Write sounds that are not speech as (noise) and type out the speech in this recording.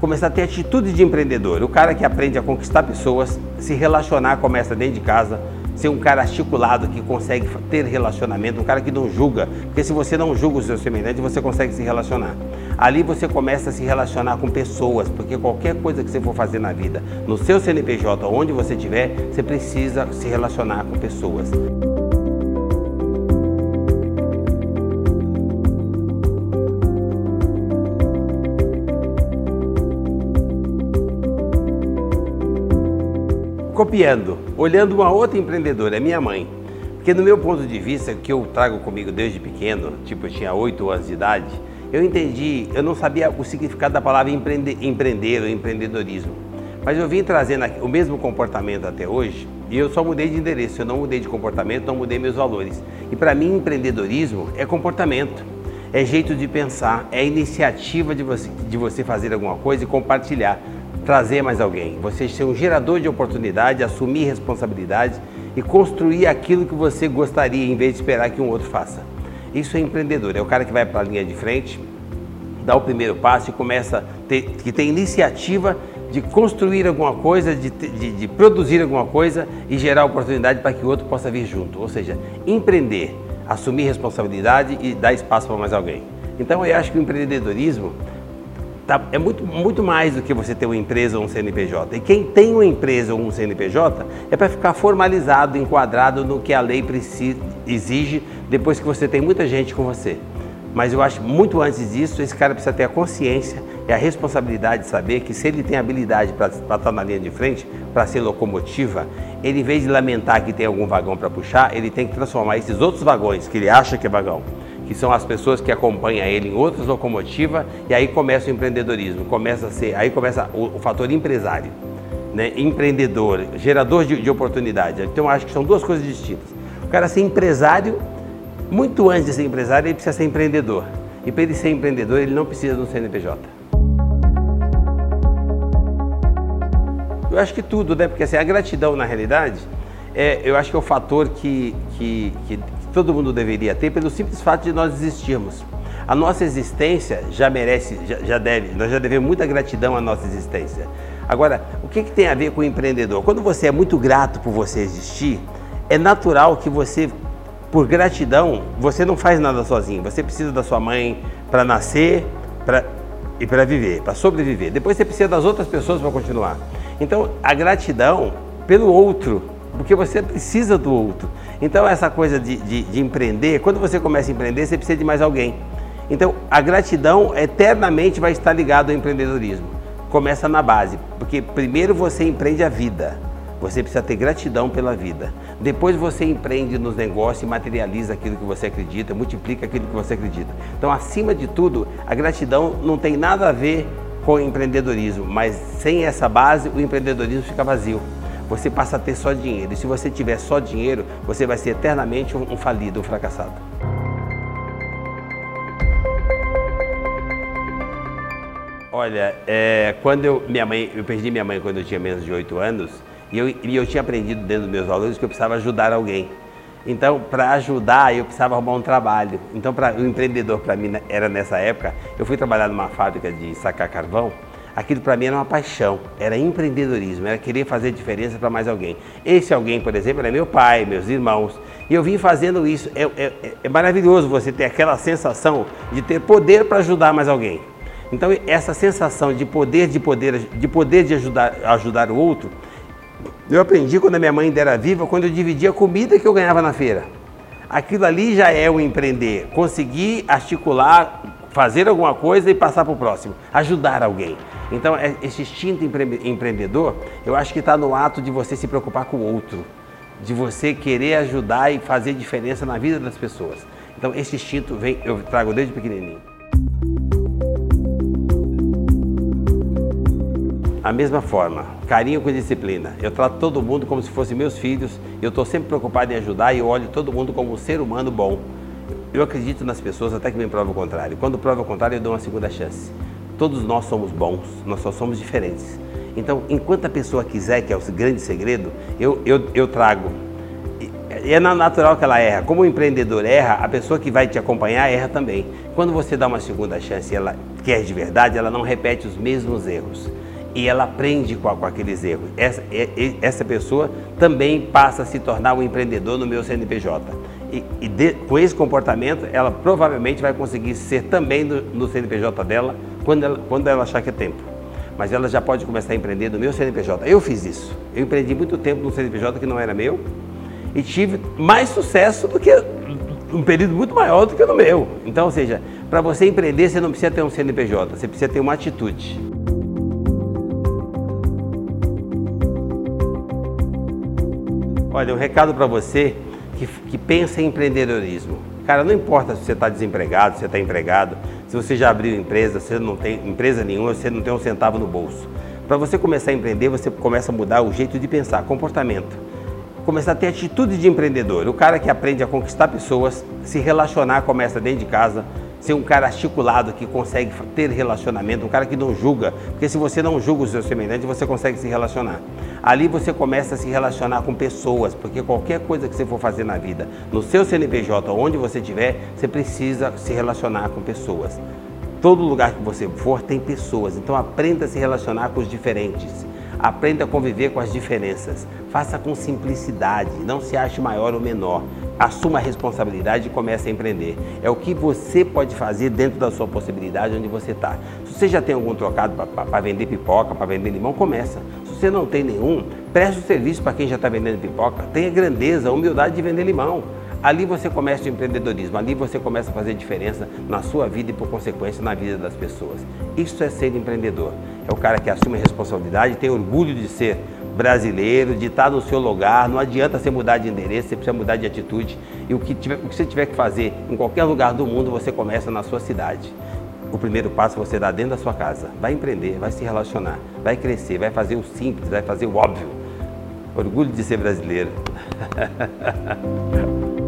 começar a ter atitude de empreendedor. O cara que aprende a conquistar pessoas, se relacionar, começa dentro de casa, ser um cara articulado que consegue ter relacionamento, um cara que não julga, porque se você não julga o seu semelhante, você consegue se relacionar. Ali você começa a se relacionar com pessoas, porque qualquer coisa que você for fazer na vida, no seu CNPJ, onde você estiver, você precisa se relacionar com pessoas. Copiando, olhando uma outra empreendedora, é minha mãe. Porque no meu ponto de vista, que eu trago comigo desde pequeno, tipo eu tinha 8 anos de idade, eu entendi, eu não sabia o significado da palavra empreender, empreender ou empreendedorismo. Mas eu vim trazendo o mesmo comportamento até hoje e eu só mudei de endereço, eu não mudei de comportamento, não mudei meus valores. E para mim, empreendedorismo é comportamento, é jeito de pensar, é iniciativa de você, de você fazer alguma coisa e compartilhar trazer mais alguém, você ser um gerador de oportunidade, assumir responsabilidade e construir aquilo que você gostaria em vez de esperar que um outro faça. Isso é empreendedor, é o cara que vai para a linha de frente, dá o primeiro passo e começa ter, que tem iniciativa de construir alguma coisa, de, de, de produzir alguma coisa e gerar oportunidade para que o outro possa vir junto. Ou seja, empreender, assumir responsabilidade e dar espaço para mais alguém. Então eu acho que o empreendedorismo Tá? É muito, muito mais do que você ter uma empresa ou um CNPJ. E quem tem uma empresa ou um CNPJ é para ficar formalizado, enquadrado no que a lei precisa, exige depois que você tem muita gente com você. Mas eu acho muito antes disso, esse cara precisa ter a consciência e a responsabilidade de saber que se ele tem habilidade para estar na linha de frente, para ser locomotiva, ele em vez de lamentar que tem algum vagão para puxar, ele tem que transformar esses outros vagões que ele acha que é vagão que são as pessoas que acompanham ele em outras locomotivas, e aí começa o empreendedorismo, começa a ser, aí começa o, o fator empresário, né? empreendedor, gerador de, de oportunidade. Então acho que são duas coisas distintas. O cara ser empresário, muito antes de ser empresário, ele precisa ser empreendedor. E para ele ser empreendedor, ele não precisa de um CNPJ. Eu acho que tudo, né? Porque assim, a gratidão, na realidade, é, eu acho que é o fator que, que, que, todo mundo deveria ter pelo simples fato de nós existirmos. A nossa existência já merece, já, já deve, nós já devemos muita gratidão à nossa existência. Agora, o que, que tem a ver com o empreendedor? Quando você é muito grato por você existir, é natural que você, por gratidão, você não faz nada sozinho. Você precisa da sua mãe para nascer pra, e para viver, para sobreviver. Depois você precisa das outras pessoas para continuar. Então, a gratidão pelo outro porque você precisa do outro. Então, essa coisa de, de, de, empreender, quando você começa a empreender, você precisa de mais alguém. Então, a gratidão eternamente vai estar ligada ao empreendedorismo. Começa na base, porque primeiro você empreende a vida. Você precisa ter gratidão pela vida. Depois você empreende nos negócios e materializa aquilo que você acredita, multiplica aquilo que você acredita. Então, acima de tudo, a gratidão não tem nada a ver com o empreendedorismo, mas sem essa base, o empreendedorismo fica vazio você passa a ter só dinheiro. E se você tiver só dinheiro, você vai ser eternamente um, falido, um fracassado. Olha, é, quando eu, minha mãe, eu perdi minha mãe quando eu tinha menos de 8 anos e eu, e eu tinha aprendido dentro dos meus valores que eu precisava ajudar alguém. Então, para ajudar, eu precisava arrumar um trabalho. Então, o empreendedor para mim era nessa época, eu fui trabalhar numa fábrica de sacar carvão aquilo para mim era uma paixão, era empreendedorismo, era querer fazer diferença para mais alguém. Esse alguém, por exemplo, era meu pai, meus irmãos, e eu vim fazendo isso. É, é, é maravilhoso você ter aquela sensação de ter poder para ajudar mais alguém. Então essa sensação de poder, de poder, de poder de ajudar, ajudar o outro, eu aprendi quando a minha mãe ainda era viva, quando eu dividia a comida que eu ganhava na feira. Aquilo ali já é o empreender, conseguir articular, fazer alguma coisa e passar para o próximo, ajudar alguém. Então, é, esse instinto empreendedor, eu acho que está no ato de você se preocupar com o outro, de você querer ajudar e fazer diferença na vida das pessoas. Então, esse instinto vem, eu trago desde pequenininho. A mesma forma, carinho com disciplina. Eu trato todo mundo como se fossem meus filhos, eu estou sempre preocupado em ajudar e eu olho todo mundo como um ser humano bom. Eu acredito nas pessoas até que me prova o contrário. Quando prova o contrário, eu dou uma segunda chance. Todos nós somos bons, nós só somos diferentes. Então, enquanto a pessoa quiser, que é o grande segredo, eu, eu, eu trago. é natural que ela erra. Como o empreendedor erra, a pessoa que vai te acompanhar erra também. Quando você dá uma segunda chance e ela quer de verdade, ela não repete os mesmos erros. E ela aprende com, com aqueles erros. Essa, essa pessoa também passa a se tornar um empreendedor no meu CNPJ. E, e de, com esse comportamento, ela provavelmente vai conseguir ser também no CNPJ dela quando ela, quando ela achar que é tempo mas ela já pode começar a empreender no meu CNPJ. Eu fiz isso. Eu empreendi muito tempo no CNPJ que não era meu e tive mais sucesso do que um período muito maior do que no meu. Então, ou seja, para você empreender, você não precisa ter um CNPJ, você precisa ter uma atitude. Olha, um recado para você que, que pensa em empreendedorismo. Cara, não importa se você está desempregado, se você está empregado, se você já abriu empresa, se você não tem empresa nenhuma, você não tem um centavo no bolso. Para você começar a empreender, você começa a mudar o jeito de pensar, comportamento. Começar a ter atitude de empreendedor. O cara que aprende a conquistar pessoas, se relacionar, começa dentro de casa, ser um cara articulado que consegue ter relacionamento, um cara que não julga, porque se você não julga os seus semelhantes, você consegue se relacionar. Ali você começa a se relacionar com pessoas, porque qualquer coisa que você for fazer na vida, no seu CNPJ, onde você estiver, você precisa se relacionar com pessoas. Todo lugar que você for tem pessoas, então aprenda a se relacionar com os diferentes. Aprenda a conviver com as diferenças. Faça com simplicidade, não se ache maior ou menor assuma a responsabilidade e comece a empreender. É o que você pode fazer dentro da sua possibilidade onde você está. Se você já tem algum trocado para vender pipoca, para vender limão, começa. Se você não tem nenhum, preste o serviço para quem já está vendendo pipoca. Tenha grandeza, humildade de vender limão. Ali você começa o empreendedorismo, ali você começa a fazer diferença na sua vida e, por consequência, na vida das pessoas. Isso é ser empreendedor. É o cara que assume a responsabilidade, tem orgulho de ser brasileiro, de estar no seu lugar. Não adianta você mudar de endereço, você precisa mudar de atitude. E o que, tiver, o que você tiver que fazer em qualquer lugar do mundo, você começa na sua cidade. O primeiro passo você dá dentro da sua casa. Vai empreender, vai se relacionar, vai crescer, vai fazer o simples, vai fazer o óbvio. Orgulho de ser brasileiro. (laughs)